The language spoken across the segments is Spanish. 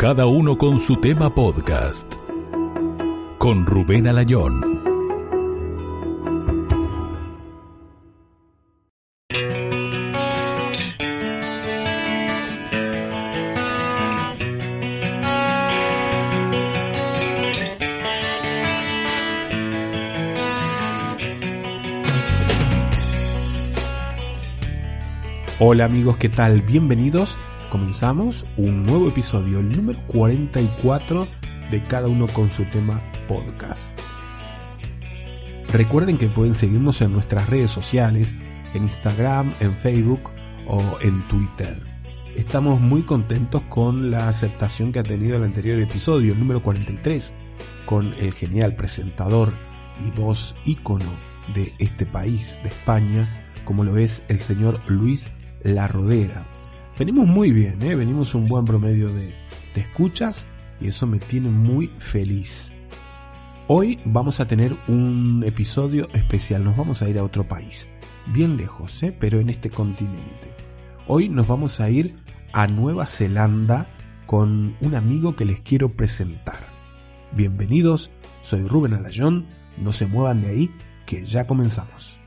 Cada uno con su tema podcast. Con Rubén Alayón. Hola amigos, ¿qué tal? Bienvenidos. Comenzamos un nuevo episodio, el número 44 de Cada uno con su tema podcast. Recuerden que pueden seguirnos en nuestras redes sociales, en Instagram, en Facebook o en Twitter. Estamos muy contentos con la aceptación que ha tenido el anterior episodio, el número 43, con el genial presentador y voz ícono de este país, de España, como lo es el señor Luis la Rodera. Venimos muy bien, ¿eh? venimos un buen promedio de, escuchas y eso me tiene muy feliz. Hoy vamos a tener un episodio especial, nos vamos a ir a otro país, bien lejos, ¿eh? pero en este continente. Hoy nos vamos a ir a Nueva Zelanda con un amigo que les quiero presentar. Bienvenidos, soy Rubén Alayón, no se muevan de ahí, que ya comenzamos.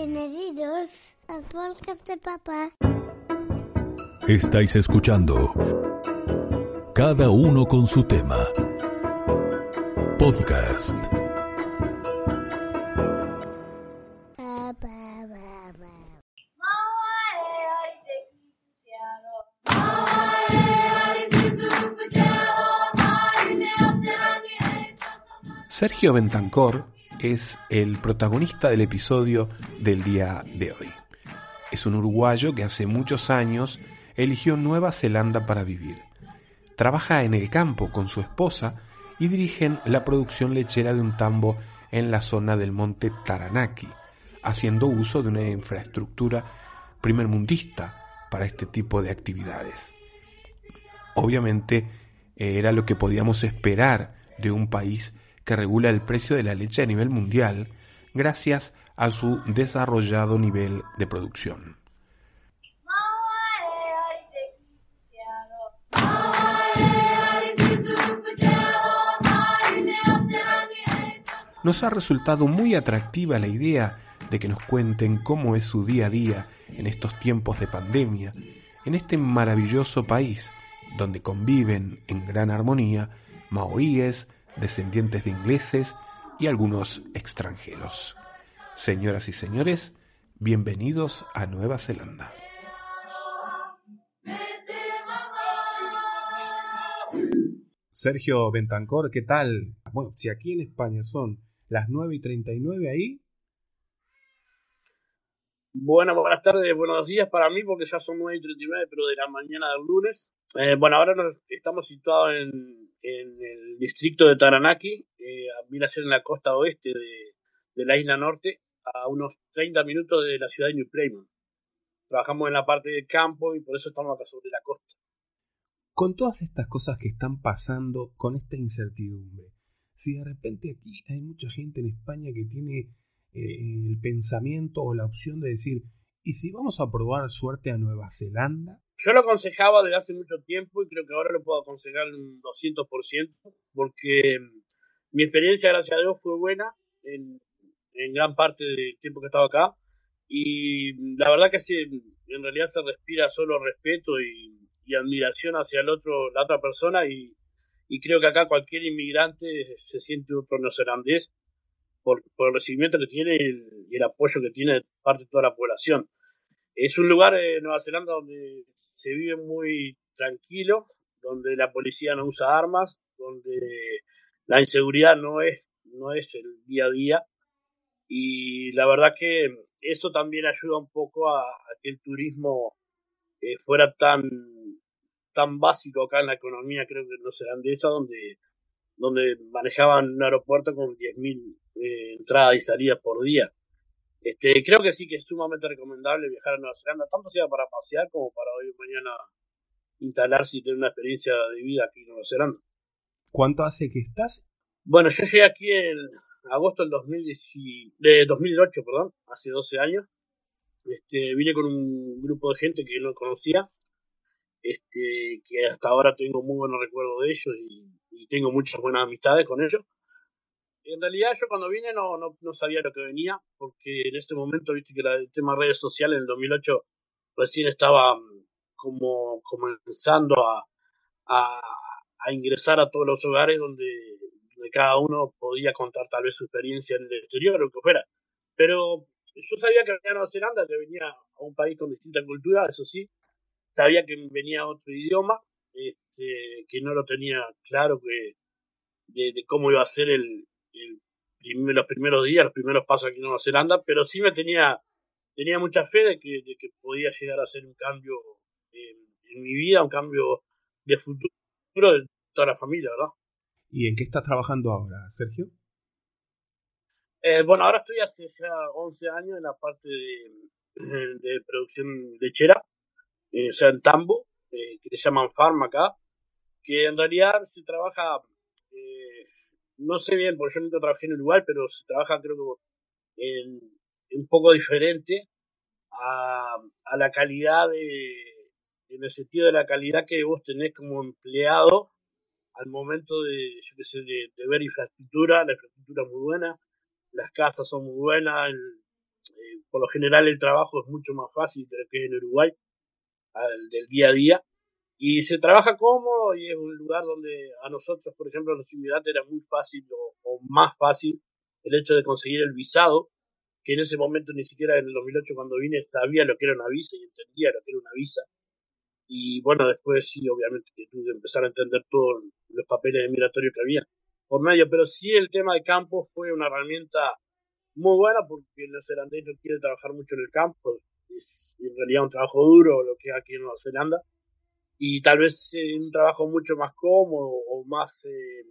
Bienvenidos al podcast de papá. Estáis escuchando Cada uno con su tema. Podcast. Papá, papá. Sergio Bentancor es el protagonista del episodio del día de hoy. Es un uruguayo que hace muchos años eligió Nueva Zelanda para vivir. Trabaja en el campo con su esposa y dirigen la producción lechera de un tambo en la zona del monte Taranaki, haciendo uso de una infraestructura primermundista para este tipo de actividades. Obviamente era lo que podíamos esperar de un país que regula el precio de la leche a nivel mundial gracias a su desarrollado nivel de producción. Nos ha resultado muy atractiva la idea de que nos cuenten cómo es su día a día en estos tiempos de pandemia, en este maravilloso país donde conviven en gran armonía maoríes, descendientes de ingleses y algunos extranjeros. Señoras y señores, bienvenidos a Nueva Zelanda. Sergio Bentancor, ¿qué tal? Bueno, si aquí en España son las 9 y 39 ahí, Bueno, buenas tardes, buenos días para mí porque ya son 9 y 39, pero de la mañana del lunes. Eh, bueno, ahora nos, estamos situados en, en el distrito de Taranaki, eh, a ser en la costa oeste de, de la isla norte, a unos 30 minutos de la ciudad de New Plymouth. Trabajamos en la parte del campo y por eso estamos acá sobre la costa. con todas estas cosas que están pasando, con esta incertidumbre, si de repente aquí hay mucha gente en España que tiene eh, el pensamiento o la opción de decir, ¿y si vamos a probar suerte a Nueva Zelanda? Yo lo aconsejaba desde hace mucho tiempo y creo que ahora lo puedo aconsejar un 200% porque mm, mi experiencia, gracias a Dios, fue buena en, gran parte del tiempo que estaba acá y mm, la verdad que sí, en realidad se respira solo respeto y, y admiración hacia el otro, la otra persona y, y creo que acá cualquier inmigrante se siente otro neozelandés por, por el recibimiento que tiene y el, y el apoyo que tiene de parte de toda la población. Es un lugar en Nueva Zelanda donde se vive muy tranquilo, donde la policía no usa armas, donde la inseguridad no es, no es el día a día. Y la verdad que eso también ayuda un poco a, que el turismo eh, fuera tan, tan básico acá en la economía, creo que neozelandesa, donde, donde manejaban un aeropuerto con 10.000 eh, entradas y salidas por día. Este, creo que sí que es sumamente recomendable viajar a Nueva Zelanda, tanto sea para pasear como para hoy o mañana instalarse y tener una experiencia de vida aquí en Nueva Zelanda. ¿Cuánto hace que estás? Bueno, yo llegué aquí el, agosto del 2010 de 2008, perdón, hace 12 años. Este, vine con un grupo de gente que no conocía, este, que hasta ahora tengo muy buenos recuerdos de ellos y, y tengo muchas buenas amistades con ellos. En realidad yo cuando vine no, no, no sabía lo que venía, porque en este momento, viste que el tema redes sociales en el 2008 recién estaba mm, como comenzando a, a, ingresar a todos los hogares donde, donde cada uno podía contar tal vez su experiencia en el exterior o lo que fuera. Pero yo sabía que venía a Nueva Zelanda, que venía a un país con distinta cultura, eso sí, sabía que venía otro idioma, este, que no lo tenía claro que de, de cómo iba a ser el, el los primeros días, los primeros pasos aquí en Nueva Zelanda, pero sí me tenía, tenía mucha fe de que, de que podía llegar a hacer un cambio en, en mi vida, un cambio de futuro de toda la familia, ¿verdad? ¿Y en qué estás trabajando ahora, Sergio? Eh, bueno, ahora estoy hace ya 11 años en la parte de, de producción lechera, eh, o sea, en Tambo, eh, que le llaman farm acá, que en realidad se trabaja, no sé bien, porque yo nunca trabajé en Uruguay, pero se trabaja creo que en, un poco diferente a, a la calidad de, en el sentido de la calidad que vos tenés como empleado al momento de, yo qué sé, de, ver infraestructura, la infraestructura es muy buena, las casas son muy buenas, eh, por lo general el trabajo es mucho más fácil que en Uruguay, al del día a día, y se trabaja cómodo y es un lugar donde a nosotros, por ejemplo, a los inmigrantes era muy fácil o, o más fácil el hecho de conseguir el visado, que en ese momento ni siquiera en el 2008 cuando vine sabía lo que era una visa y entendía lo que era una visa. Y bueno, después sí, obviamente que tuve que empezar a entender todos los papeles migratorios que había por medio, pero sí el tema de campo fue una herramienta muy buena porque el neozelandés no quiere trabajar mucho en el campo, es en realidad un trabajo duro lo que es aquí en Nueva Zelanda y tal vez eh, un trabajo mucho más cómodo o más eh,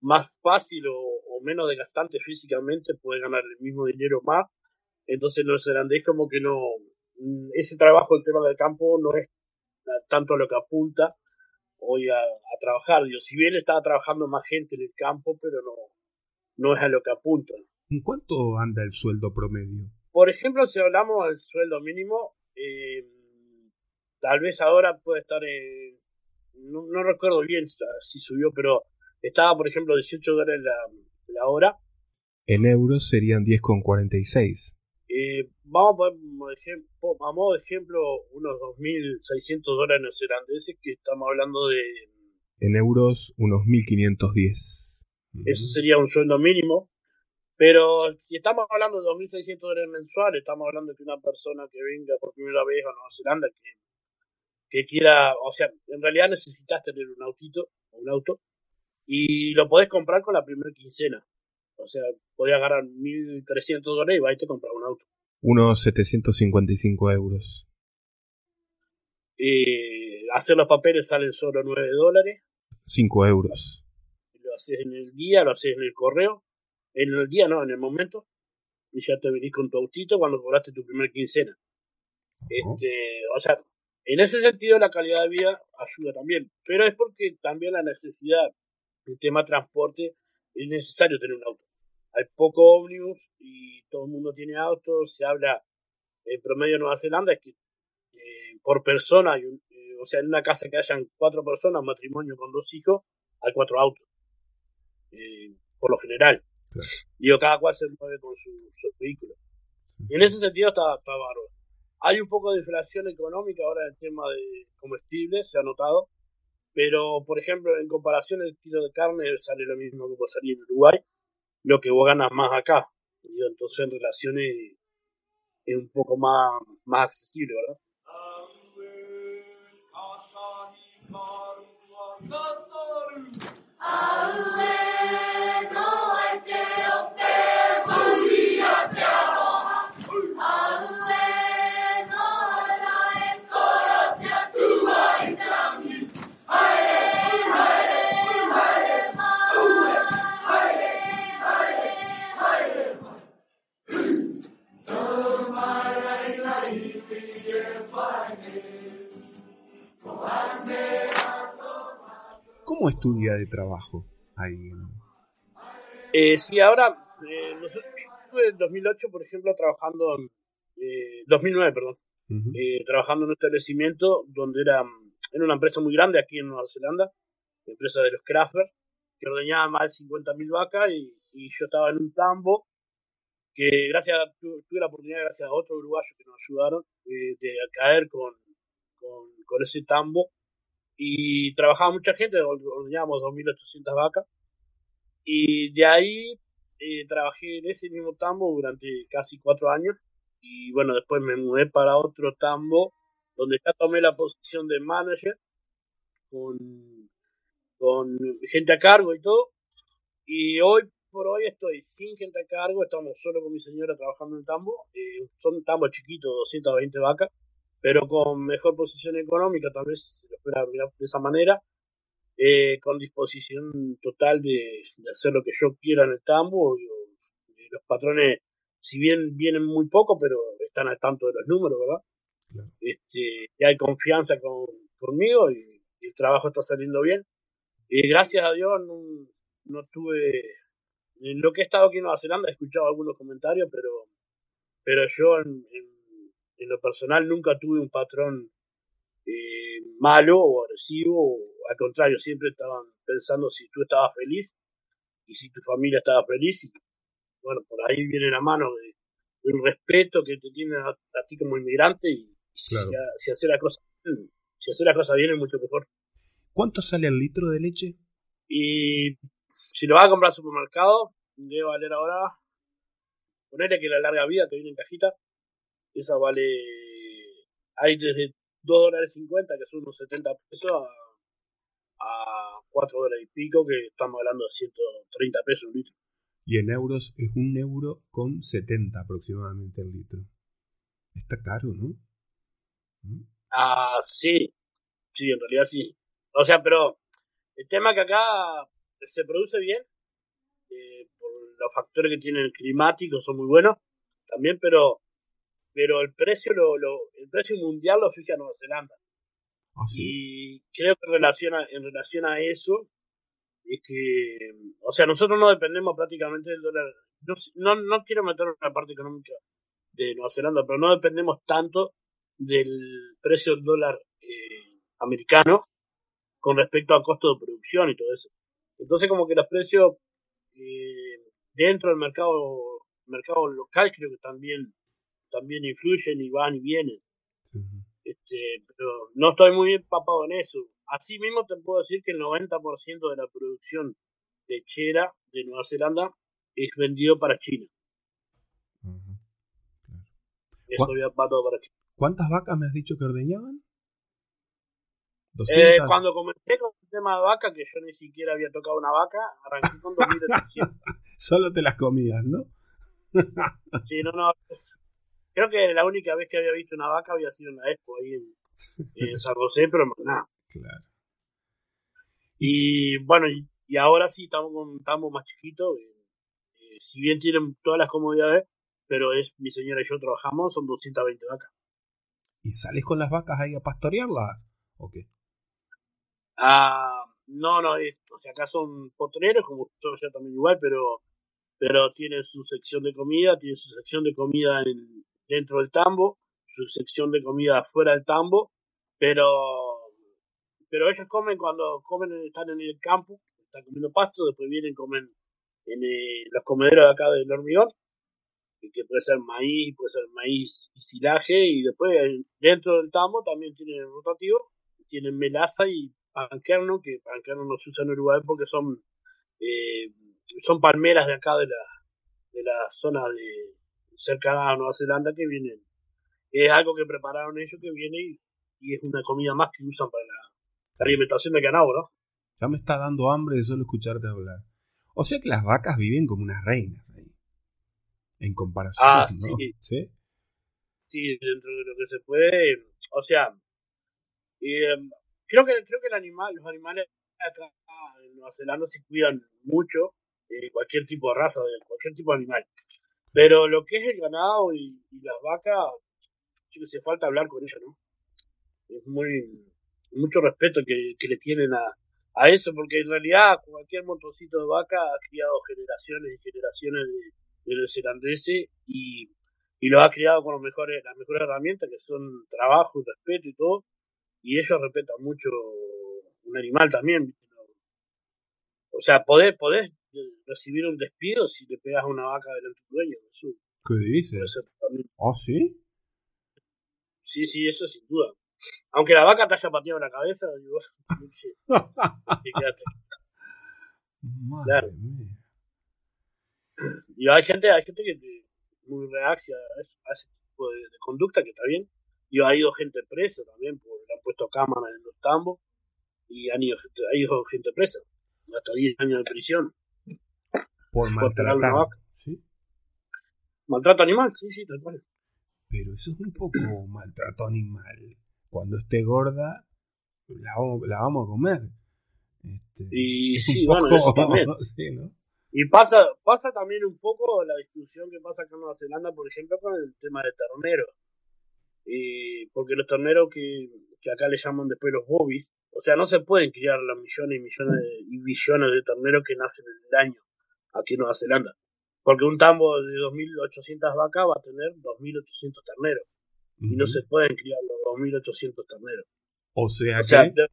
más fácil o, o menos desgastante físicamente puede ganar el mismo dinero más. Entonces el neozelandés como que no mm, ese trabajo el tema del campo no es tanto a lo que apunta hoy a, a trabajar. Digo si bien estaba trabajando más gente en el campo pero no no es a lo que apunta. ¿En cuánto anda el sueldo promedio? por ejemplo, si hablamos del sueldo mínimo, eh, tal vez ahora puede estar en, no, no recuerdo bien si subió, pero estaba, por ejemplo, 18 dólares la, la hora. En euros serían 10,46. Eh, vamos a poner a modo de ejemplo unos 2.600 dólares neozelandeses, que estamos hablando de, En euros, unos 1.510. eso sería un sueldo mínimo. Pero si estamos hablando de 2.600 dólares mensuales, estamos hablando de que una persona que venga por primera vez a Nueva Zelanda, que, que quiera, o sea, en realidad necesitas tener un autito, o un auto, y lo podés comprar con la primera quincena. O sea, podés agarrar 1.300 dólares y vas y te compras un auto. Unos 755 euros. Eh, hacer los papeles salen solo 9 dólares, 5 euros. lo haces en el día, lo haces en el correo, en el día no, en el momento, y ya te venís con tu autito cuando cobraste tu primer quincena. Este, o sea, en ese sentido la calidad de vida ayuda también, pero es porque también la necesidad, el tema transporte, es necesario tener un auto. Hay poco ómnibus y todo el mundo tiene auto, se habla en promedio en Nueva Zelanda es que eh, por persona, hay un- eh, o sea, en una casa que hayan cuatro personas, matrimonio con dos hijos, hay cuatro autos. Eh, por lo general. Claro. Digo, cada cual se mueve con su, su vehículo. Y en ese sentido está, está bárbaro. Hay un poco de inflación económica ahora en el tema de comestibles, se ha notado. Pero, por ejemplo, en comparación el kilo de carne sale lo mismo que vos salís en Uruguay, lo que vos ganas más acá. Entonces en relaciones es un poco más, más accesible, ¿verdad? ¿Cómo es tu día de trabajo ahí en, Eh, sí, ahora, eh, nosotros, yo estuve en 2008, por ejemplo, trabajando, en, eh, 2009, perdón, eh, trabajando en un establecimiento donde era, era una empresa muy grande aquí en Nueva Zelanda, empresa de los Kraftwerk, que ordeñaba más de 50.000 vacas y, y yo estaba en un tambo que gracias a- tu- tuve la oportunidad gracias a otro uruguayo que nos ayudaron eh, de caer con, con, con ese tambo y trabajaba mucha gente, or- ordeñábamos 2.800 vacas. Y de ahí eh, trabajé en ese mismo tambo durante casi cuatro años. Y bueno, después me mudé para otro tambo donde ya tomé la posición de manager con, con gente a cargo y todo. Y hoy por hoy estoy sin gente a cargo, estamos solo con mi señora trabajando en tambo, eh, son tambos chiquitos, 220 vacas, pero con mejor posición económica, tal vez se lo espera mirar de esa manera, eh, con disposición total de, de hacer lo que yo quiera en el tambo. y los patrones, si bien vienen muy poco, pero están al tanto de los números, ¿verdad? Claro. Este, y hay confianza con, conmigo y, y el trabajo está saliendo bien. Y gracias a Dios no, no tuve, en lo que he estado aquí en Nueva Zelanda he escuchado algunos comentarios, pero, pero yo en, en, en lo personal nunca tuve un patrón eh, malo o agresivo, o al contrario, siempre estaban pensando si tú estabas feliz y si tu familia estaba feliz. Y bueno, por ahí viene la mano de, del respeto que te tienen a, a ti como inmigrante y, si, Claro. si hacer la cosa bien, si hacer la cosa bien es mucho mejor. ¿Cuánto sale el litro de leche? Y si lo vas a comprar al supermercado, debe valer ahora, ponerle que la larga vida que viene en cajita, esa vale, hay desde 2 dólares 50, que son unos 70 pesos, a, a 4 dólares y pico, que estamos hablando de 130 pesos un litro. Y en euros es un euro con 70 aproximadamente el litro. Está caro, ¿no? ¿Mm? Ah, sí, sí, en realidad sí. O sea, pero el tema que acá se produce bien, eh, por los factores que tienen climáticos son muy buenos también, pero pero el precio lo, lo el precio mundial lo fija Nueva Zelanda. Ah, sí. y creo que en relación a, en relación a eso es que o sea nosotros no dependemos prácticamente del dólar. No, no, no quiero meter la parte económica de Nueva Zelanda pero no dependemos tanto del precio del dólar eh, americano con respecto al costo de producción y todo eso. Entonces como que los precios eh, dentro del mercado mercado local creo que también también influyen y van y vienen este, pero no estoy muy empapado en eso. Así mismo te puedo decir que el 90% de la producción lechera de Nueva Zelanda es vendido para China. Ajá. Eso ¿Cuá- ya va todo para China. ¿Cuántas vacas me has dicho que ordeñaban? Eh, ¿200? cuando comencé con el tema de vaca, que yo ni siquiera había tocado una vaca, arranqué con 2.800. Solo te las comías, ¿no? sí, no, no. Creo que la única vez que había visto una vaca había sido en la Expo, ahí en, en San José, pero nada. Claro. Y bueno, y, y ahora sí estamos con tambo más chiquito. eh, eh, si bien tienen todas las comodidades, pero es mi señora y yo trabajamos, son 220 vacas. ¿Y sales con las vacas ahí a pastorearlas? ¿O qué? Ah, no, no, es- o sea, acá son potreros, como yo ya también igual, pero pero tienen su sección de comida, tienen su sección de comida en, dentro del tambo, su sección de comida fuera del tambo, pero pero ellos comen cuando comen están en el campo, están comiendo pasto, después vienen comen en eh, los comederos de acá del hormigón, que puede ser maíz, puede ser maíz y silaje, y después eh, dentro del tambo también tienen rotativo, tienen melaza y panquerno, que panquerno no se usa en Uruguay porque son eh, son palmeras de acá de la de la zona de cercana a Nueva Zelanda que vienen es algo que prepararon ellos que viene y, y es una comida más que usan para la, la alimentación de ganado, ¿no? Ya me está dando hambre de solo escucharte hablar. O sea que las vacas viven como unas reinas ahí. En comparación, Ah, ¿no? sí. ¿Sí? Sí, dentro de lo que se puede, o sea, eh, creo que creo que el animal, los animales acá en Nueva Zelanda se cuidan mucho, eh, cualquier tipo de raza, de cualquier tipo de animal. Pero lo que es el ganado y, las vacas, sí que hace falta hablar con ellos, ¿no? Es muy mucho respeto que, le tienen a, a eso, porque en realidad cualquier montoncito de vaca ha criado generaciones y generaciones de, de neozelandeses y, y lo ha criado con los mejores, las mejores herramientas que son trabajo y respeto y todo, y ellos respetan mucho un animal también. O sea, podés, podés recibir un despido si le pegas a una vaca delante de tu dueño. Eso ¿Qué dices? ¿Ah, sí? Sí, sí, eso sin duda. Aunque la vaca te haya pateado la cabeza, digo, sí, sí, quédate. Madre Claro. mía. Y hay gente, hay gente que te- muy reacia a ese, a ese tipo de, de conducta que está bien. Y ha ido gente presa también, porque le han puesto cámaras en los tambos y han ido ha ido gente presa. Hasta 10 años de prisión. Maltrato animal, sí, sí, tal cual. Pero eso es un poco maltrato animal. Cuando esté gorda, la, vamos- la vamos a comer. Este, Y es sí, un bueno, eso también. sí, ¿no? Y pasa, pasa también un poco la discusión que pasa acá en Nueva Zelanda, por ejemplo, con el tema de terneros. Eh, porque los terneros que, que acá le llaman después los bobbies, o sea, no se pueden criar los millones y millones de- y billones de terneros que nacen en el año aquí en Nueva Zelanda. Porque un tambo de 2.800 vacas va a tener 2.800 terneros. Y no se pueden criar los 2.800 terneros. O sea O sea, que. de-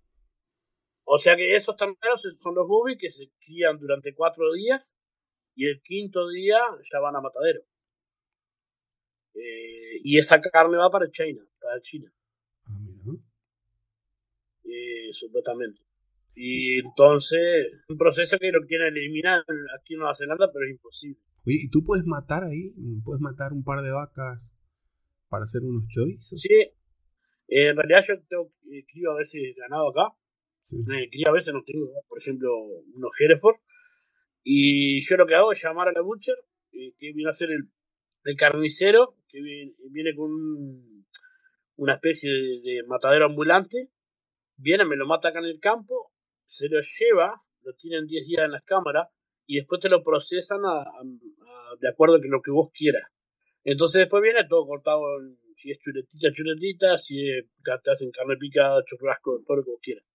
o sea que esos terneros son los bobbies que se crían durante cuatro días y el quinto día ya van a matadero. Eh, y esa carne va para China, para China, Ah, mira. eh, supuestamente. Y entonces, un proceso que lo quieren eliminar aquí en Nueva Zelanda, pero es imposible. Oye, ¿y tú puedes matar ahí? ¿Puedes matar un par de vacas para hacer unos chorizos? Sí, eh, en realidad yo tengo, eh, crío a veces ganado acá, Sí. eh, crío a veces no tengo, por ejemplo, unos Hereford, y yo lo que hago es llamar a la butcher, eh, que viene a ser el, el carnicero, que viene, viene con un- una especie de, de matadero ambulante, viene, me lo mata acá en el campo, se lo lleva, lo tienen 10 días en las cámaras, y después te lo procesan a- a- a- de acuerdo con lo que vos quieras. Entonces después viene todo cortado, en- si es chuletita, chuletita, si es, te hacen carne picada, churrasco, todo lo que vos quieras.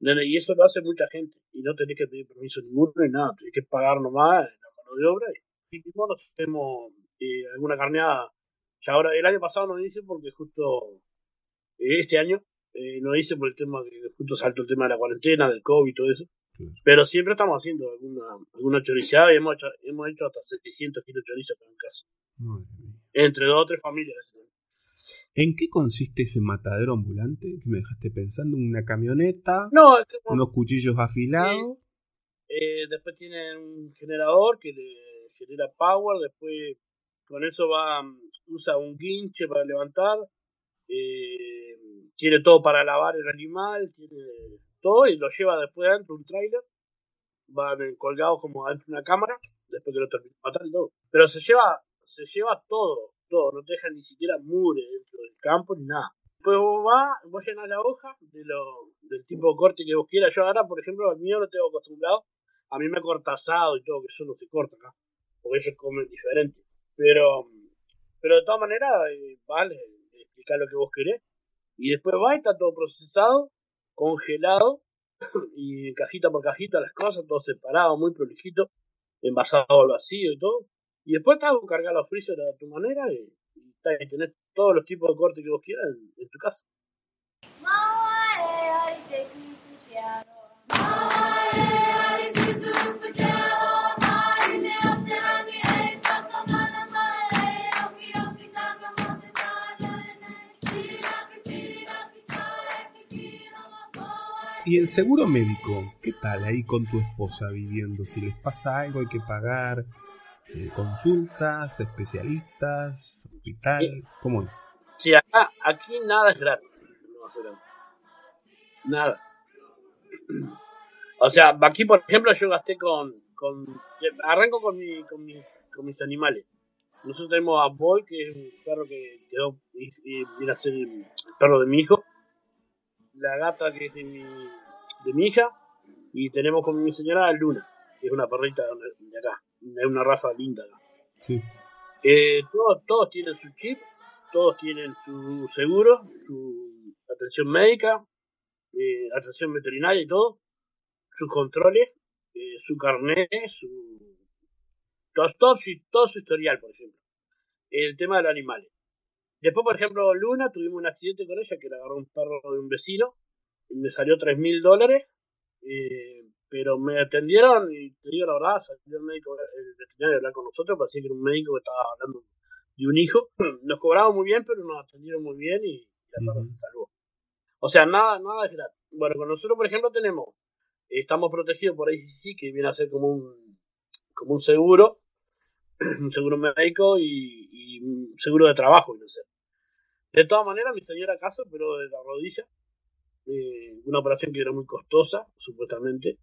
Y eso lo hace mucha gente, y no tenés que pedir permiso ninguno ni nada, tenés que pagar nomás la mano de obra. Y mismo nos hacemos eh, alguna carneada. Ya ahora, el año pasado no hice porque justo eh, este año eh, no hice por el tema que justo saltó el tema de la cuarentena, del COVID y todo eso. Pero siempre estamos haciendo alguna, alguna choriceada y hemos hecho, hemos hecho hasta 700 kilos de chorizo en casa. Madre mía. Entre dos o tres familias. ¿En qué consiste ese matadero ambulante que me dejaste pensando? ¿Una camioneta? No, es ¿Unos cuchillos afilados? eh, después tiene un generador que le genera power, después con eso va, mm, usa un guinche para levantar, eh, tiene todo para lavar el animal, tiene todo y lo lleva después adentro de un trailer, van colgados como adentro de una cámara, después que lo termina todo. Pero se lleva, se lleva todo, todo, no te deja ni siquiera mure dentro del campo ni nada. Después vos vas, vos llenás la hoja de lo, del tipo de corte que vos quieras. Yo ahora, por ejemplo, al mío lo tengo acostumbrado. A mí me corta asado y todo, que eso no se corta acá. Porque ellos comen diferente. Pero, pero de todas maneras, eh, vale, explicar lo que vos querés. Y después va y está todo procesado, congelado, y cajita por cajita las cosas, todo separado, muy prolijito, envasado al vacío y todo. Y después está cargar los freezer a tu manera y, y, tenés todos los tipos de corte que vos quieras en, en tu casa. ¿Y el seguro médico? ¿Qué tal ahí con tu esposa viviendo? Si les pasa algo hay que pagar eh, consultas, especialistas, hospital, ¿cómo es? Sí, acá, aquí nada es gratis. Nada. O sea, aquí, por ejemplo, yo gasté con. con arranco con, mi, con, mi, con mis animales. Nosotros tenemos a Boy, que es un perro que quedó y, y viene a ser el perro de mi hijo. La gata, que es de mi, de mi hija. Y tenemos con mi señora Luna, que es una perrita de acá. Es una raza linda acá. Sí. Eh, todos, todos tienen su chip, todos tienen su seguro, su atención médica, eh, atención veterinaria y todo. sus controles, eh, su carnet, su todo, todo, todo su historial, por ejemplo. El tema de los animales. Después, por ejemplo, Luna, tuvimos un accidente con ella que le agarró un perro de un vecino y me salió tres mil dólares. eh, pero me atendieron y te digo la verdad, salió el médico, el veterinario a hablar con nosotros, parecía que era un médico que estaba hablando de un hijo. Nos cobraban muy bien, pero nos atendieron muy bien y la perra Ujú. se salvó. O sea, nada, nada es gratis. Bueno, con nosotros, por ejemplo, tenemos, estamos protegidos por ACC, que viene a ser como un, como un seguro, un seguro médico y, y un seguro de trabajo, viene a ser. De todas maneras, mi señora caso, pero de la rodilla, eh, una operación que era muy costosa, supuestamente,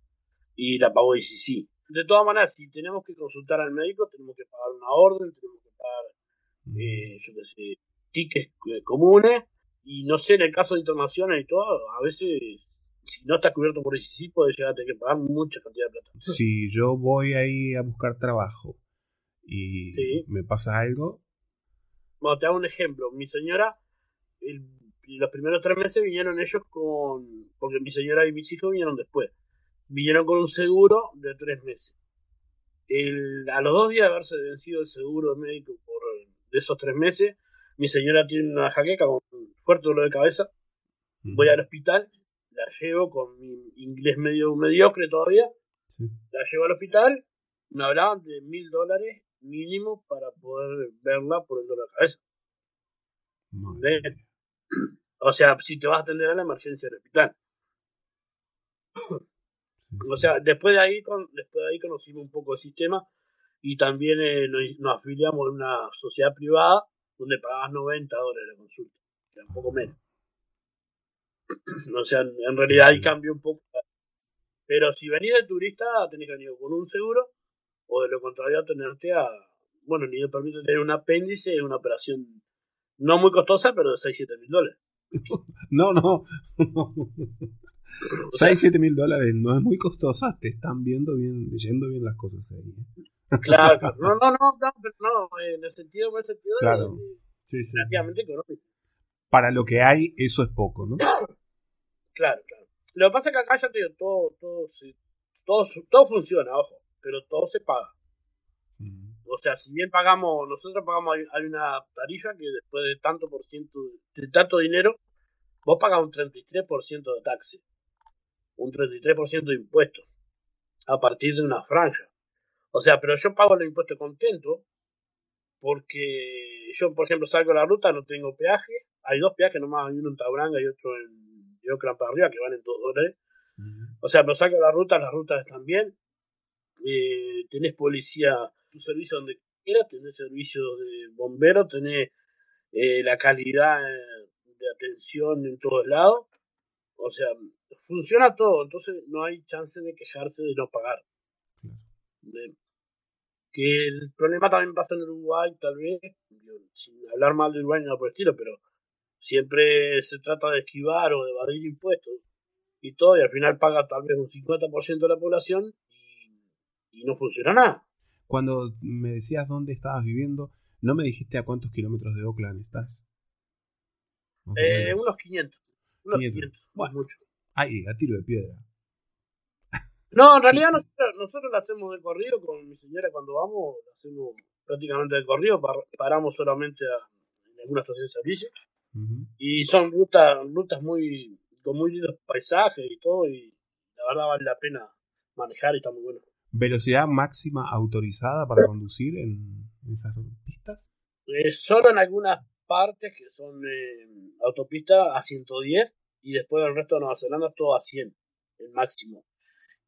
y la pagó ACC. De todas maneras, si tenemos que consultar al médico, tenemos que pagar una orden, tenemos que pagar eh, yo qué sé, tickets eh, comunes, y no sé, en el caso de internaciones y todo, a veces, si no está cubierto por ICC, puede llegar a tener que pagar mucha cantidad de plata. Si yo voy ahí a buscar trabajo y Sí. me pasa algo, Bueno, te hago un ejemplo. Mi señora, el- los primeros tres meses vinieron ellos con, porque mi señora y mis hijos vinieron después, vinieron con un seguro de tres meses. El, a los dos días de haberse vencido el seguro médico por de esos tres meses, mi señora tiene una jaqueca con fuerte dolor de cabeza, voy al hospital, la llevo con mi inglés medio mediocre todavía, Sí. la llevo al hospital, me hablaban de mil dólares mínimo para poder verla por el dolor de cabeza. O sea, si te vas a atender a la emergencia del hospital. O sea, después de ahí, con, después de ahí conocimos un poco el sistema y también eh, nos, nos afiliamos en una sociedad privada donde pagabas 90 dólares la consulta, que era un poco menos. O sea, en realidad ahí cambia un poco. Pero si venís de turista, tenés que venir con un seguro o de lo contrario tenerte a, bueno, ni me permite tener un apéndice en una operación no muy costosa, pero de 6-7 mil dólares. No, no. O sea, 6, 7 mil dólares no es muy costosa. Te están viendo bien, leyendo bien las cosas ahí. ¿eh? Claro, no, no, no, no, pero no, en el sentido, en el sentido de- Claro. de, Sí, sí. relativamente económico. Para lo que hay, eso es poco, ¿no? Claro, claro. Lo que pasa es que acá ya te digo, todo, todo, se- todo, todo funciona, ojo, pero todo se paga. O sea, si bien pagamos, nosotros pagamos, hay, una tarifa que después de tanto por ciento, de tanto dinero, vos pagas un 33% de taxi, un 33% de impuestos, a partir de una franja. O sea, pero yo pago los impuestos contento, porque yo, por ejemplo, salgo a la ruta, no tengo peaje, hay dos peajes nomás, hay uno en Tauranga y otro en Oakland para arriba, que valen 2 dólares. Mm. O sea, pero salgo a la ruta, las rutas están bien. Eh, tenés policía, tu servicio donde quieras, tenés servicio de bombero, tenés eh, la calidad eh, de atención en todos lados. O sea, funciona todo, entonces no hay chance de quejarse de no pagar. De- que el problema también pasa en Uruguay, tal vez, sin hablar mal de Uruguay ni nada por el estilo, pero siempre se trata de esquivar o de evadir impuestos y todo, y al final paga tal vez un 50% de la población y, no funciona nada. Cuando me decías dónde estabas viviendo, no me dijiste a cuántos kilómetros de Oakland estás. Eh, unos 500. Unos 500. 500, no es Bueno. mucho. Ahí, a tiro de piedra. No, en realidad nosotros, nosotros lo hacemos de corrido con mi señora cuando vamos, lo hacemos prácticamente de corrido, par- paramos solamente a, en alguna estación de servicio y son rutas rutas muy con muy lindos paisajes y todo y la verdad vale la pena manejar y está muy bueno. ¿Velocidad máxima autorizada para conducir en, esas pistas? Eh, solo en algunas partes que son eh, autopistas a 110 y después el resto de Nueva Zelanda todo a 100, el máximo.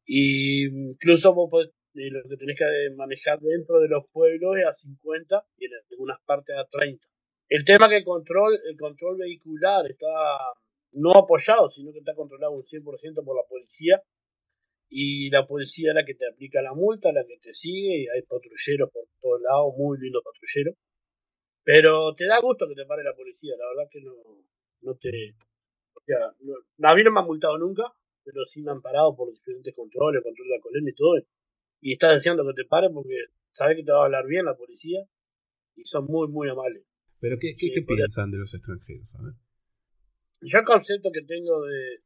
Y incluso vos podés- eh, lo que tenés que manejar dentro de los pueblos es a 50 y en algunas partes a 30. El tema que el control, el control vehicular está no apoyado, sino que está controlado un 100% por la policía y la policía es la que te aplica la multa, la que te sigue y hay patrulleros por todos lados, muy lindos patrulleros. Pero te da gusto que te pare la policía, la verdad que no, no te... O sea, no- a mí no me han multado nunca, pero sí me han parado por diferentes controles, control de alcoholemia y todo. Y estás deseando que te pare porque sabes que te va a hablar bien la policía y son muy, muy amables. ¿Pero qué, qué, Sí, qué piensan de los extranjeros? A ver. Yo el concepto que tengo de,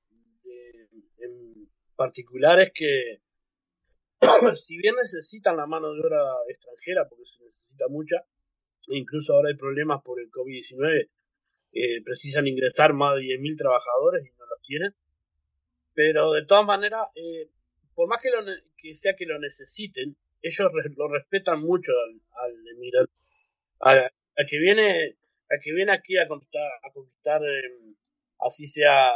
de- en, particular es que si bien necesitan la mano de obra extranjera, porque se necesita mucha, e incluso ahora hay problemas por el COVID-19, eh, precisan ingresar más de 10.000 trabajadores y no los tienen. Pero de todas maneras, eh, por más que, lo que sea que lo necesiten, ellos lo respetan mucho al, al emigrante. A, que viene, a que viene aquí a conquistar, a conquistar em, así sea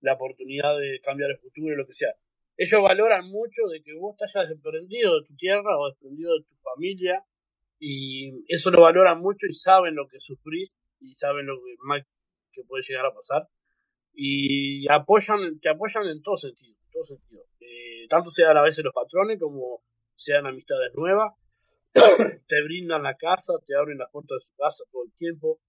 la oportunidad de cambiar el futuro lo que sea. Ellos valoran mucho de que vos te hayas desprendido de tu tierra o desprendido de tu familia y eso lo valoran mucho y saben lo que sufrís y saben lo que mal que puede llegar a pasar y apoyan, te apoyan en todo sentido, en todo sentido. Eh, tanto sean a veces los patrones como sean amistades nuevas, te brindan la casa, te abren las puertas de su casa todo el tiempo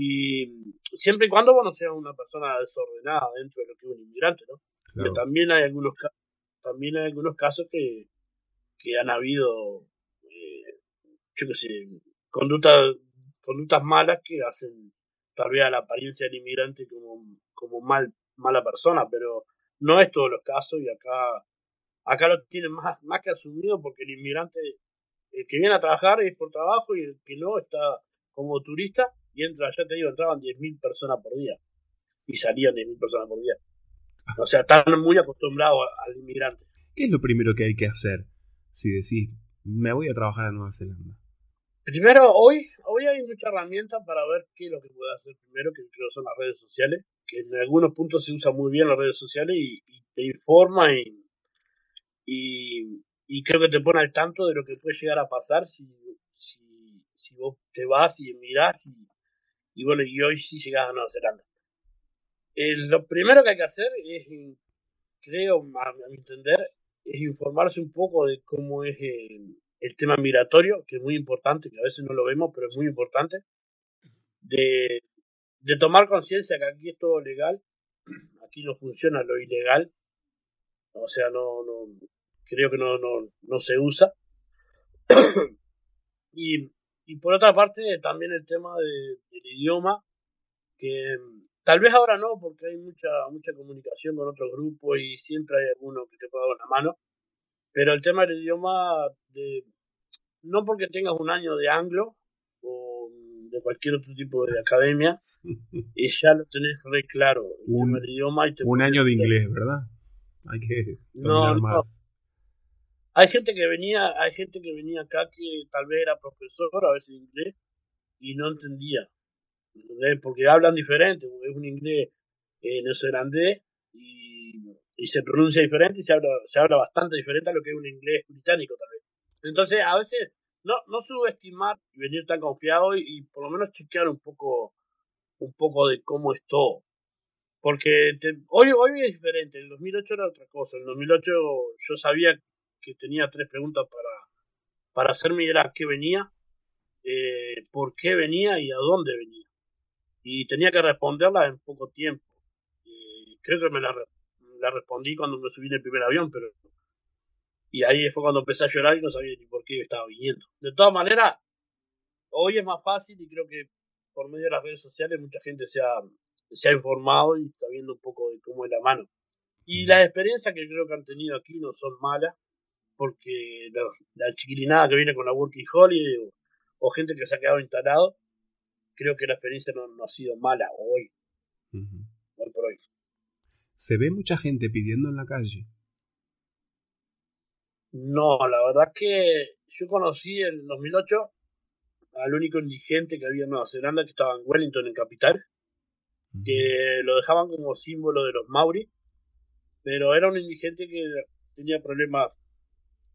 y siempre y cuando vos no seas una persona desordenada dentro de lo que es un inmigrante, ¿no? Pero también hay algunos también hay algunos casos que, que han habido eh, yo qué sé conductas conductas malas que hacen tal vez a la apariencia del inmigrante como, como mal, mala persona, pero no es todos los casos y acá, acá lo tienen más, más que asumido porque el inmigrante, el que viene a trabajar es por trabajo y el que no está como turista y entra, ya te digo, entraban 10.000 personas por día y salían 10.000 personas por día. O sea, están muy acostumbrados al inmigrante. ¿Qué es lo primero que hay que hacer si decís, me voy a trabajar a Nueva Zelanda? Primero, hoy, hoy hay mucha herramienta para ver qué es lo que puede hacer primero, que creo son las redes sociales, que en algunos puntos se usan muy bien las redes sociales y, te informa y, y, creo que te pone al tanto de lo que puede llegar a pasar si, si, si vos te vas y mirás y, y bueno, y hoy sí llegás a Nueva Zelanda. Eh, lo primero que hay que hacer es, creo, a, mi entender, es informarse un poco de cómo es el, el tema migratorio, que es muy importante, que a veces no lo vemos, pero es muy importante, de, de tomar conciencia que aquí es todo legal, aquí no funciona lo ilegal, o sea, no, no creo que no, no, no se usa. y, y por otra parte, también el tema de, del idioma, que tal vez ahora no, porque hay mucha, mucha comunicación con otros grupos y siempre hay alguno que te pueda dar una mano, pero el tema del idioma, de, no porque tengas un año de anglo o de cualquier otro tipo de academia, y ya lo tenés re claro. Un, idioma un año de inglés, ¿verdad? Hay que no, más. Hay gente que venía, hay gente que venía acá que tal vez era profesor a veces inglés y no entendía. Porque hablan diferente, es un inglés eh, neozelandés y se pronuncia diferente y se habla, se habla bastante diferente a lo que es un inglés británico tal vez. Entonces, a veces, no, no subestimar y venir tan confiado y, por lo menos chequear un poco, un poco de cómo es todo. Porque hoy, hoy es diferente, en el 2008 era otra cosa, en el 2008 yo sabía que tenía tres preguntas para, para hacerme y era qué venía, eh, por qué venía y a dónde venía. Y tenía que responderlas en poco tiempo. Y creo que me la respondí cuando me subí en el primer avión, pero. Y ahí fue cuando empecé a llorar y no sabía ni por qué estaba viniendo. De todas maneras, hoy es más fácil y creo que por medio de las redes sociales mucha gente se ha, se ha informado y está viendo un poco de cómo es la mano. Y las experiencias que creo que han tenido aquí no son malas, porque la, chiquilinada que viene con la Working Holiday o, gente que se ha quedado instalado, creo que la experiencia no, no ha sido mala hoy. Hoy por hoy. ¿Se ve mucha gente pidiendo en la calle? No, la verdad que yo conocí en 2008 al único indigente que había en Nueva Zelanda, que estaba en Wellington, en capital, que lo dejaban como símbolo de los Maori, pero era un indigente que tenía problemas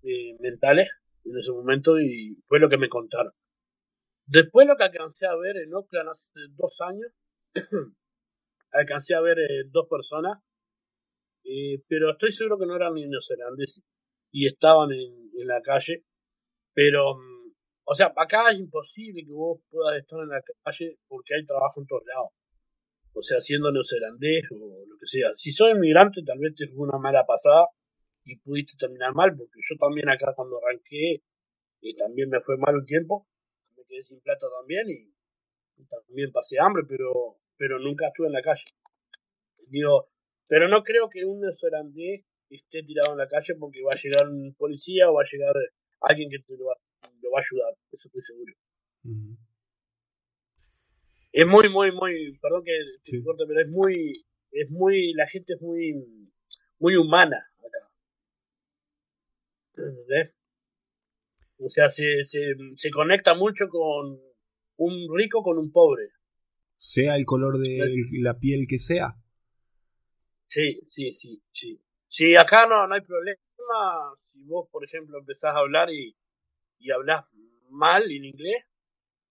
eh, mentales en ese momento y fue lo que me contaron. Después lo que alcancé a ver en Oakland hace dos años, alcancé a ver eh, dos personas eh, pero estoy seguro que no eran ni neozelandeses y estaban en, en la calle. Pero, mm, o sea, acá es imposible que vos puedas estar en la calle porque hay trabajo en todos lados. O sea, siendo neozelandés o lo que sea. Si sos inmigrante, tal vez te fue una mala pasada y pudiste terminar mal, porque yo también acá cuando arranqué, eh, también me fue mal un tiempo. Me quedé sin plata también y, y también pasé hambre, pero, pero nunca estuve en la calle. Digo, pero no creo que un neozelandés esté tirado en la calle porque va a llegar un policía o va a llegar alguien que te lo va, lo va a ayudar, eso estoy seguro. Es muy, muy, muy, perdón que te Sí. corte, pero es muy, es muy, la gente es muy, muy humana. ¿Entendés? O sea, se, se, se conecta mucho con un rico con un pobre. Sea el color de la piel que sea. Sí, sí, sí, sí. Sí, acá no, no hay problema. Si vos, por ejemplo, empezás a hablar y, y hablas mal en inglés,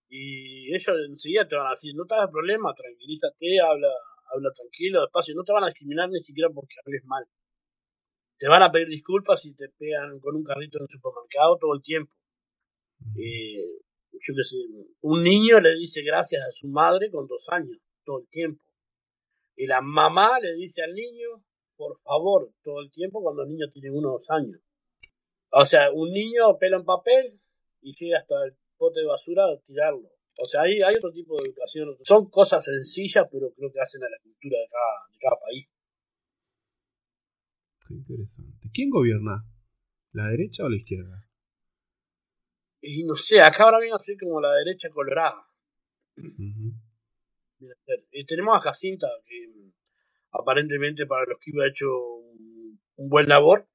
y ellos enseguida te van a decir, no te hagas problema, tranquilízate, habla, habla tranquilo, despacio, no te van a discriminar ni siquiera porque hables mal. Te van a pedir disculpas si te pegan con un carrito en el supermercado todo el tiempo. Eh, yo qué sé, un niño le dice gracias a su madre con dos años, todo el tiempo. Y la mamá le dice al niño, por favor, todo el tiempo cuando el niño tiene uno o dos años. O sea, un niño pela en papel y llega hasta el pote de basura a tirarlo. O sea, hay, hay otro tipo de educación. Son cosas sencillas, pero creo que hacen a la cultura de cada, de cada país. Qué interesante. ¿Quién gobierna? ¿La derecha o la izquierda? Y no sé, acá ahora viene a ser como la derecha colorada. Tenemos a Jacinta, que mm, aparentemente para los que iba ha hecho un, un buen labor.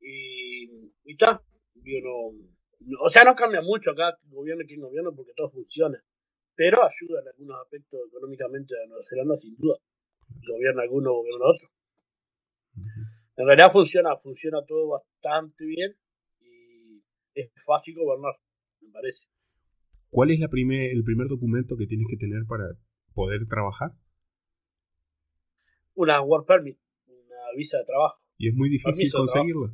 Y, y está. Yo no, no- o sea, no cambia mucho acá gobierno quien gobierno porque todo funciona. Pero ayuda en algunos aspectos económicamente a Nueva Zelanda, sin duda. Gobierna alguno, gobierna otro. En realidad funciona, funciona todo bastante bien y es fácil gobernar, me parece. ¿Cuál es la primer, el primer documento que tienes que tener para poder trabajar? Una work permit, una visa de trabajo. Y es muy difícil conseguirlo.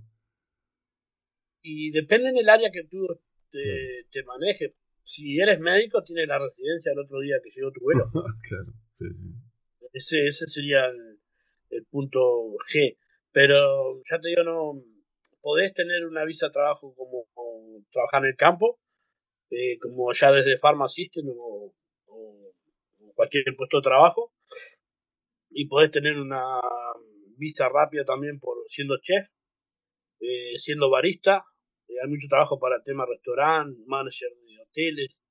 Y depende en el área que tú te, te manejes. Si eres médico, tienes la residencia el otro día que llegó tu vuelo. claro. sí. Ese, ese sería el, el punto G. Pero ya te digo, no podés tener una visa de trabajo como, como trabajar en el campo, eh, como ya desde Pharma System o, cualquier puesto de trabajo. Y podés tener una visa rápida también por siendo chef, eh, siendo barista. Eh, hay mucho trabajo para el tema restaurante, manager de hoteles,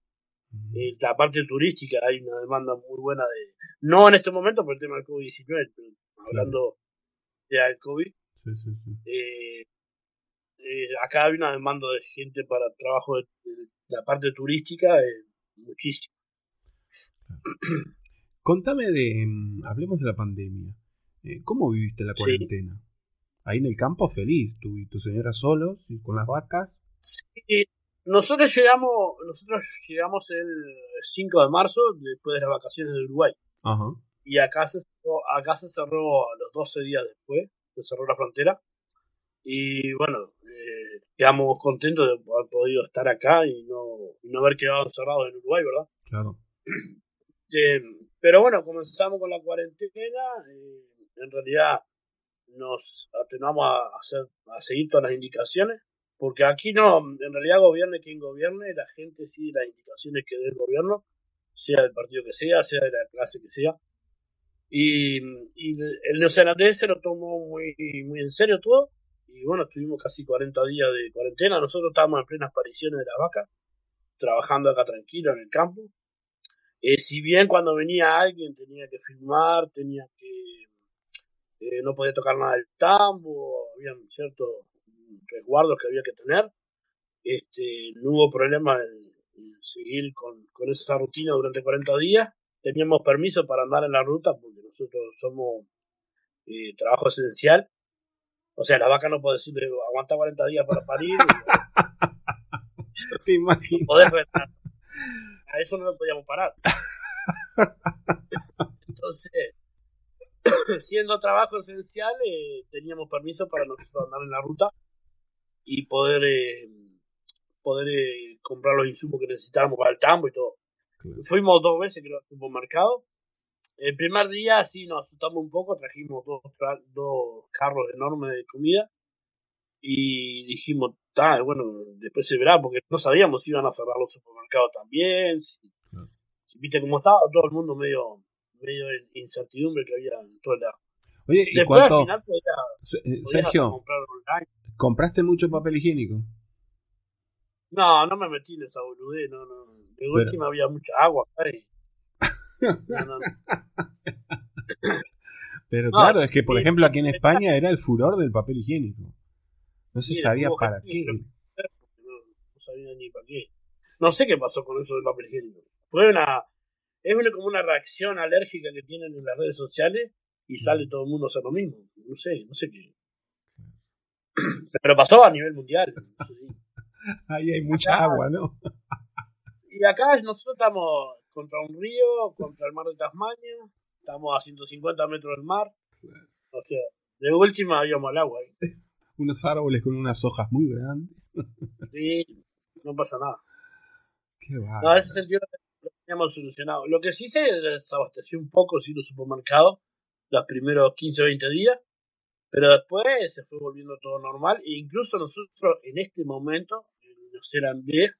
eh, la parte turística hay una demanda muy buena de no en este momento por el tema del COVID-19 pero hablando de del COVID Sí, sí, sí. eh, eh, acá hay una demanda de gente para trabajo de, de la parte turística eh, muchísimo Contame de. mm, Hablemos de la pandemia. Eh, ¿Cómo viviste la Sí. cuarentena? Ahí en el campo feliz, tú y tu señora solos, y con las vacas. Sí, nosotros llegamos nosotros llegamos el 5 de marzo después de las vacaciones de Uruguay Ajá. y acá se acá se cerró a los 12 días después, se cerró la frontera. Y bueno, eh, quedamos contentos de haber podido estar acá y no, y no haber quedado encerrados en Uruguay, ¿verdad? Claro. Eh, pero bueno, comenzamos con la cuarentena, eh, en realidad nos atenuamos a, hacer, a seguir todas las indicaciones, porque aquí no, en realidad gobierne quien gobierne, la gente sigue las indicaciones que dé el gobierno, sea del partido que sea, sea de la clase que sea. Y, el neozelandés se lo tomó muy, muy en serio todo, y bueno, estuvimos casi 40 días de cuarentena, nosotros estábamos en plenas apariciones de las vacas, trabajando acá tranquilo en el campo, eh, si bien cuando venía alguien tenía que filmar, tenía que eh, no podía tocar nada del tambo, había ciertos resguardos que había que tener, este, no hubo problema en, en seguir con, con esa rutina durante 40 días, teníamos permiso para andar en la ruta porque nosotros somos eh, trabajo esencial, o sea, la vaca no puede decirle aguanta 40 días para parir, Te poder retar. A eso no lo podíamos parar. Entonces, siendo trabajo esencial, eh, teníamos permiso para nosotros andar en la ruta y poder eh, poder eh, comprar los insumos que necesitábamos para el tambo y todo. Claro. Fuimos dos veces creo, al supermercado. El primer día sí nos asustamos un poco, trajimos dos, dos carros enormes de comida y dijimos, "Ta, bueno, después se verá, porque no sabíamos si iban a cerrar los supermercados también, si, Claro. si viste cómo estaba todo el mundo medio medio en incertidumbre que había en todo lado. Oye, ¿y Después cuánto? al final eh, podías Sergio, comprar online. ¿compraste mucho papel higiénico? No, no me metí en esa boludez, no, no. De última había mucha agua y... No, no, no. Pero claro, es que por ejemplo aquí en España era el furor del papel higiénico. No se sabía para qué. No, sabía ni para qué. No sé qué pasó con eso del papel higiénico. Fue una... Es una, como una reacción alérgica que tienen en las redes sociales y sale todo el mundo a hacer lo mismo. No sé, no sé qué. Pero pasó a nivel mundial. Ahí hay mucha agua, ¿no? Y acá nosotros estamos contra un río, contra el mar de Tasmania, estamos a 150 metros del mar. O sea, de última habíamos al agua. ¿eh? Unos árboles con unas hojas muy grandes. sí, no pasa nada. Qué no, en ese sentido lo teníamos solucionado. Lo que sí se desabasteció un poco, sí, los supermercados, los primeros 15 o 20 días. Pero después se fue volviendo todo normal. E incluso nosotros en este momento, no serán 10,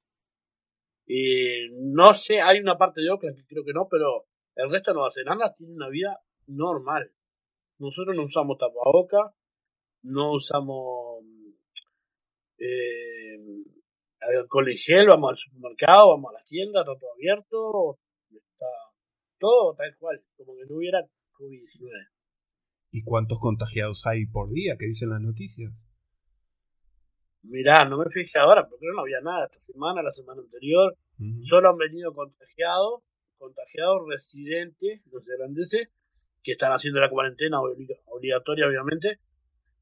y no sé, hay una parte de Oakland que creo que no, pero el resto de Nueva Zelanda tiene una vida normal. Nosotros no usamos tapabocas, no usamos eh, alcohol en gel, vamos al supermercado, vamos a la tienda, está todo abierto, está todo tal cual, como que no hubiera COVID-19. ¿Y cuántos contagiados hay por día que dicen las noticias? Mirá, no me fijé ahora, porque no había nada esta semana, la semana anterior, solo han venido contagiados, contagiados residentes neozelandeses que están haciendo la cuarentena obli- obligatoria, obviamente,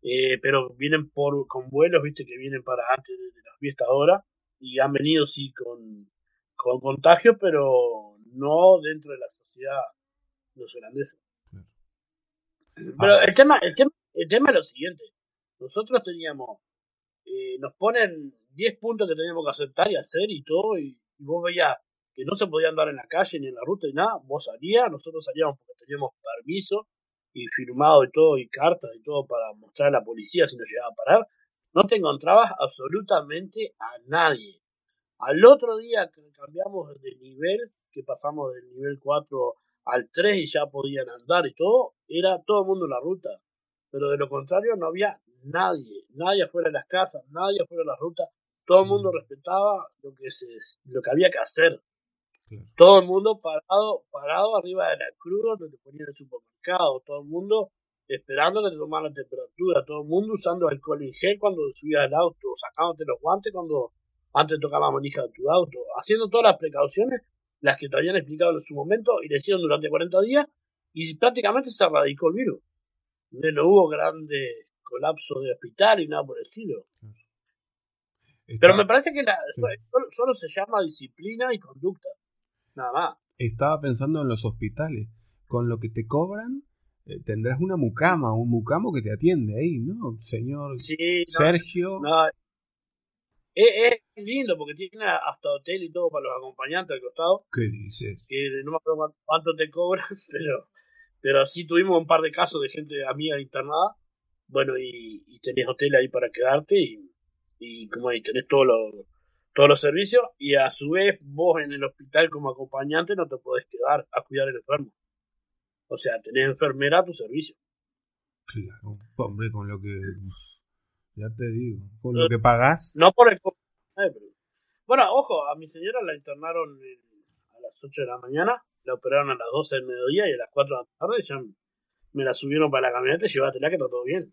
eh, pero vienen por con vuelos, viste, que vienen para antes de, de las fiestas ahora, y han venido sí con, con contagios, pero no dentro de la sociedad neozelandesa. Claro. Pero Ah. el tema, el tema, el tema es lo siguiente, nosotros teníamos, eh, nos ponen 10 puntos que teníamos que aceptar y hacer y todo, y, vos veías que no se podía andar en la calle ni en la ruta ni nada, vos salías, nosotros salíamos porque teníamos permiso y firmado y todo, y cartas y todo para mostrar a la policía si nos llegaba a parar, no te encontrabas absolutamente a nadie. Al otro día que cambiamos de nivel, que pasamos del nivel 4 al 3 y ya podían andar y todo, era todo el mundo en la ruta. Pero de lo contrario no había nadie, nadie afuera de las casas, nadie afuera de las rutas, todo el mundo respetaba lo que se, lo que había que hacer. Claro. Todo el mundo parado, parado arriba de la cruz donde te ponían el supermercado, todo el mundo esperando que te tomaran la temperatura, todo el mundo usando alcohol en gel cuando subías al auto, sacándote los guantes cuando antes de tocar la manija de tu auto, haciendo todas las precauciones, las que te habían explicado en su momento y le hicieron durante 40 días y prácticamente se erradicó el virus. No hubo grande colapso de hospital y nada por el estilo. Pero me parece que la- Sí. solo, solo se llama disciplina y conducta. Nada más. Estaba pensando en los hospitales. Con lo que te cobran, eh, tendrás una mucama, un mucamo que te atiende ahí, ¿no? Señor Sí, no, Sergio. no. Es, es lindo porque tiene hasta hotel y todo para los acompañantes al costado. ¿Qué dices? Que no me acuerdo cuánto- cuánto te cobran, pero, pero sí tuvimos un par de casos de gente amiga internada. Bueno, y, y tenés hotel ahí para quedarte y, y como ahí tenés todos los todos los servicios y a su vez vos en el hospital como acompañante no te podés quedar a cuidar al enfermo. O sea, tenés enfermera a tu servicio. Claro, hombre, con lo que. ya te digo, con lo que pagás. No por el pero- Bueno, ojo, a mi señora la internaron a las 8 de la mañana, la operaron a las 12 del mediodía y a las 4 de la tarde ya me la subieron para la camioneta y llévatela que está todo bien.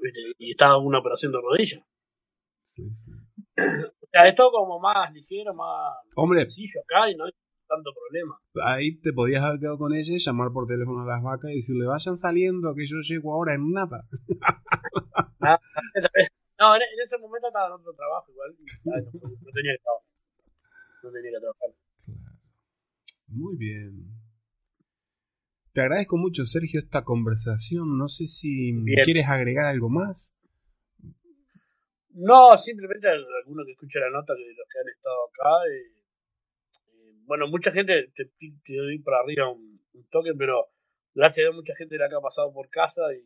¿Viste? Y estaba una operación de rodilla. Sí, sí. O sea, es todo como más ligero, más Hombre, sencillo acá y no hay tanto problema. ahí te podías haber quedado con ella y llamar por teléfono a las vacas y decirle, vayan saliendo, que yo llego ahora en nada. No, en, ese momento estaba en otro trabajo igual. y, ay, no, no tenía que trabajar. No tenía que trabajar. Muy bien. Te agradezco mucho, Sergio, esta conversación. No sé si Bien. quieres agregar algo más. No, simplemente algunos que escucha la nota de los que han estado acá. eh, eh, bueno, mucha gente, te, te doy para arriba un, un toque, pero gracias a Dios mucha gente la que ha pasado por casa y,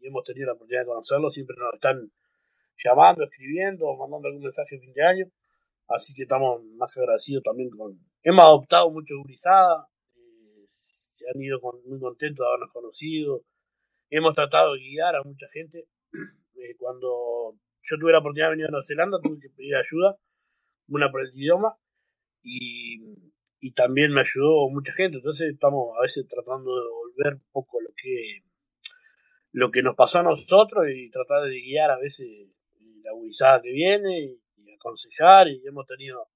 y hemos tenido la oportunidad de conocerlo. Siempre nos están llamando, escribiendo, mandando algún mensaje de fin de año. Así que estamos más que agradecidos también con... Hemos adoptado mucho gurizada, han ido con- muy contentos de habernos conocido, hemos tratado de guiar a mucha gente. Eh, cuando yo tuve la oportunidad de venir a Nueva Zelanda, tuve que pedir ayuda, una por el idioma, y, y también me ayudó mucha gente. Entonces estamos a veces tratando de devolver un poco lo que lo que nos pasó a nosotros y tratar de guiar a veces la guisada que viene y, y aconsejar y hemos tenido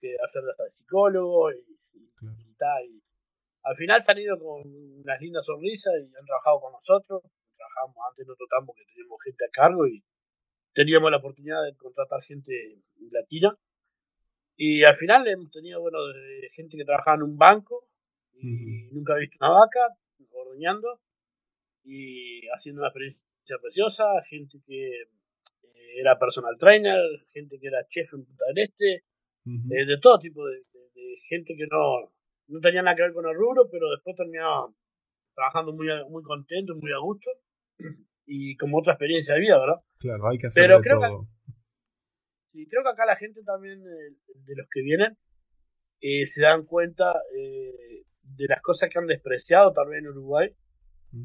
que hacer hasta de psicólogo y, y, y al final se han ido con unas lindas sonrisas y han trabajado con nosotros. Trabajamos antes en otro campo que teníamos gente a cargo y teníamos la oportunidad de contratar gente latina. Y al final hemos tenido, bueno, desde gente que trabajaba en un banco y nunca ha visto una vaca ordeñando y haciendo una experiencia preciosa, gente que eh, era personal trainer, gente que era chef en Punta del Este, eh, de todo tipo de, de- de gente que no, no tenía nada que ver con el rubro, pero después terminaba trabajando muy, muy contento, muy a gusto y como otra experiencia de vida, ¿verdad? Claro, hay que hacer Pero creo que-. Sí, creo que acá la gente también, eh, de los que vienen, eh, se dan cuenta eh, de las cosas que han despreciado tal vez en Uruguay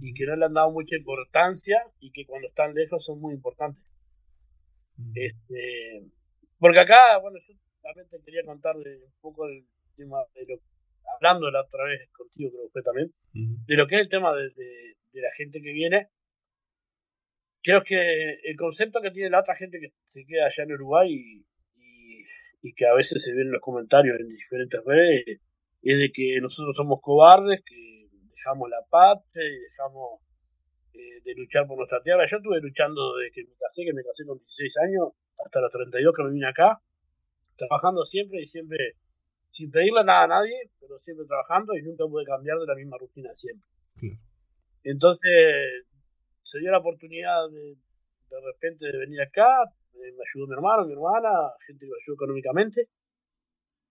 y que no le han dado mucha importancia y que cuando están lejos son muy importantes. Este, porque acá, bueno, yo también te quería contar de un poco del tema de lo hablando la otra vez contigo, creo que también, de lo que es el tema de, de- de la gente que viene. Creo que el concepto que tiene la otra gente que se queda allá en Uruguay y, y- y que a veces se ven en los comentarios en diferentes redes es de que nosotros somos cobardes, que dejamos la patria y dejamos eh, de luchar por nuestra tierra. Yo estuve luchando desde que me casé, que me casé con 16 años, hasta los 32 que me vine acá, trabajando siempre y siempre, sin pedirle nada a nadie, pero siempre trabajando y nunca pude cambiar de la misma rutina siempre. Entonces, se dio la oportunidad de, de repente de venir acá, eh, me ayudó mi hermano, mi hermana, gente que me ayudó económicamente,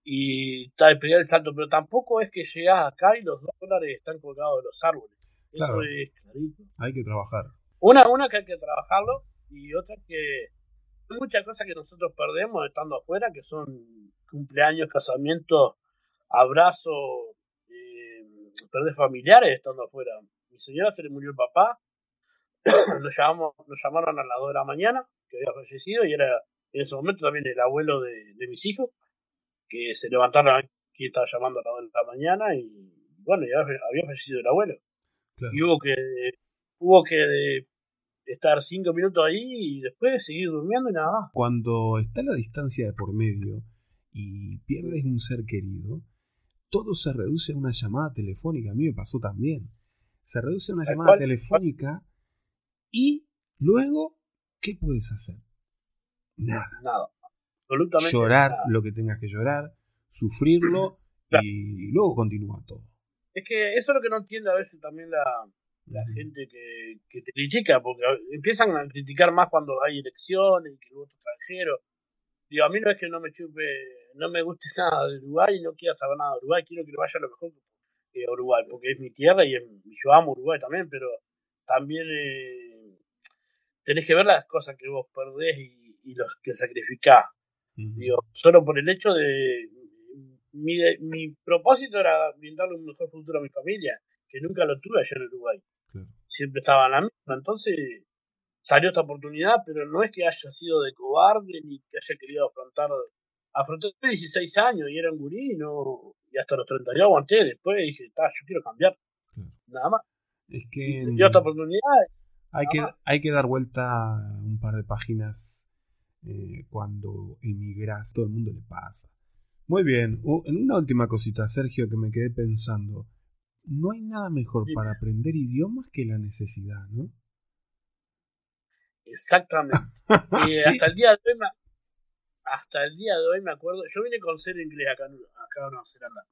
y está de pegar el salto, pero tampoco es que llegás acá y los dólares están colgados de los árboles. Eso Claro. es clarito. Hay que trabajar. Una, una que hay que trabajarlo y otra que muchas cosas que nosotros perdemos estando afuera, que son cumpleaños, casamientos, abrazos, eh, perder familiares estando afuera. Mi señora se le murió el papá, nos, llamamos, nos llamaron a las 2 de la mañana, que había fallecido, y era en ese momento también el abuelo de, de mis hijos, que se levantaron aquí, estaba llamando a las 2 de la mañana, y bueno, ya había fallecido el abuelo Claro. y hubo que hubo que estar cinco minutos ahí y después seguir durmiendo y nada más. Cuando está la distancia de por medio y pierdes un ser querido, todo se reduce a una llamada telefónica. A mí me pasó también. Se reduce a una llamada telefónica y luego, ¿qué puedes hacer? Nada. Nada. Absolutamente Llorar nada. lo que tengas que llorar, sufrirlo Claro. y luego continúa todo. Es que eso es lo que no entiende a veces también la, la gente que, que te critica, porque empiezan a criticar más cuando hay elecciones y que el voto extranjero. Digo, a mí no es que no me chupe, no me guste nada de Uruguay y no quiera saber nada de Uruguay, quiero que le vaya lo mejor que a Uruguay, porque es mi tierra y, es- yo amo Uruguay también, pero también eh, tenés que ver las cosas que vos perdés y, y los que sacrificás. Digo, solo por el hecho de. Mi, mi propósito era brindarle un mejor futuro a mi familia, que nunca lo tuve allá en Uruguay. Claro. Siempre estaba en la misma. Entonces salió esta oportunidad, pero no es que haya sido de cobarde ni que haya querido afrontar. Afronté 16 años y era un gurí y, no, y hasta los 30 yo aguanté. Después dije, "Ta, yo quiero cambiar. Claro. Nada más. Es Y que se dio esta oportunidad. hay que, más. hay que dar vuelta un par de páginas eh, cuando emigras. Todo el mundo le pasa. Muy bien. En una última cosita, Sergio, que me quedé pensando. No hay nada mejor para aprender idiomas que la necesidad, ¿no? Exactamente. Sí. hasta el día de hoy me, hasta el día de hoy me acuerdo, yo vine con cero inglés acá, en- acá en Nueva Zelanda.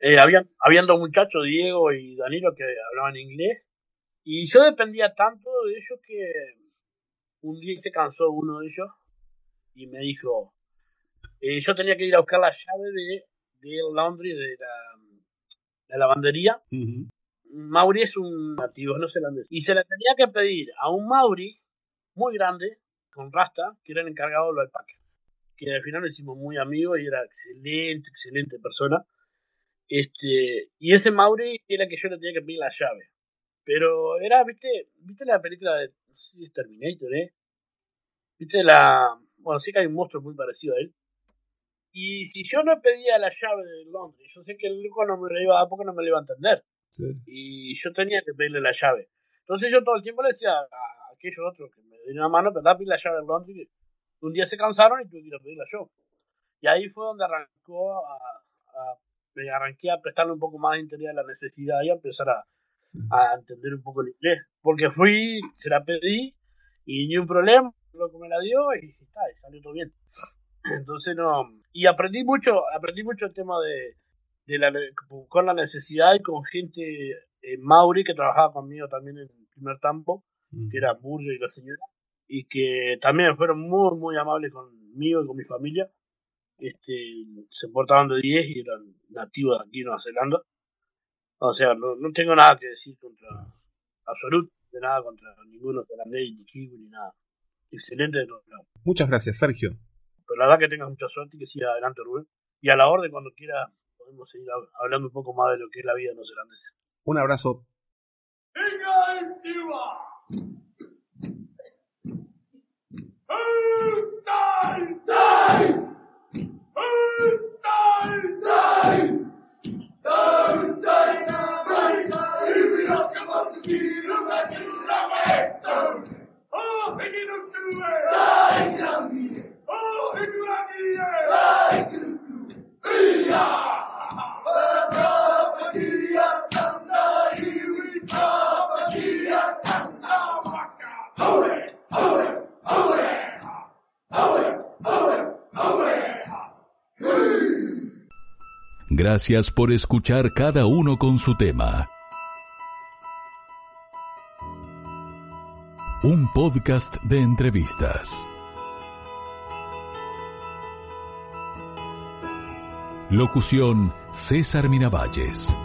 Eh, habían, habían dos muchachos, Diego y Danilo, que hablaban inglés, y yo dependía tanto de ellos que un día se cansó uno de ellos y me dijo, eh, yo tenía que ir a buscar la llave de, del laundry de la, de la lavandería. Mauri es un nativo neozelandés. Y se le tenía que pedir a un Mauri muy grande, con rasta, que era el encargado de los alpacas. Que al final lo hicimos muy amigos y era excelente, excelente persona. Este, y ese Mauri era que yo le tenía que pedir la llave. Pero era, viste, viste la película de no sé si es Terminator, ¿eh? Viste la... Bueno, sí que hay un monstruo muy parecido a él. Y si yo no pedía la llave de Londres, yo sé que el loco no me la iba a dar porque no me lo iba a entender. Sí. Y yo tenía que pedirle la llave. Entonces yo todo el tiempo le decía a aquellos otros que me dieron una mano, pero pedir la llave de Londres. Y un día se cansaron y tuve que ir a pedirla yo. Y ahí fue donde arrancó a, a- me arranqué a prestarle un poco más de interés a la necesidad y a empezar a, a entender un poco el inglés. Porque fui, se la pedí y ni un problema, lo que me la dio y, está, y salió todo bien. Entonces no, y aprendí mucho, aprendí mucho el tema de, de la, con la necesidad y con gente eh, Mauri que trabajaba conmigo también en el primer campo, que era Burger y la señora, y que también fueron muy, muy amables conmigo y con mi familia. Este, se portaban de 10 y eran nativos de aquí en Nueva Zelanda. O sea, no, no tengo nada que decir contra, absolutamente nada contra ninguno zelandés, ni kiwi, ni nada. Excelente de todos lados. Muchas gracias, Sergio. Pero la verdad que tengas mucha suerte y que siga adelante, Rubén. Y a la orden, cuando quiera, podemos seguir hab- hablando un poco más de lo que es la vida de los zelandeses. Un abrazo. Gracias por escuchar cada uno con su tema. Un podcast de entrevistas. Locución César Miravalles.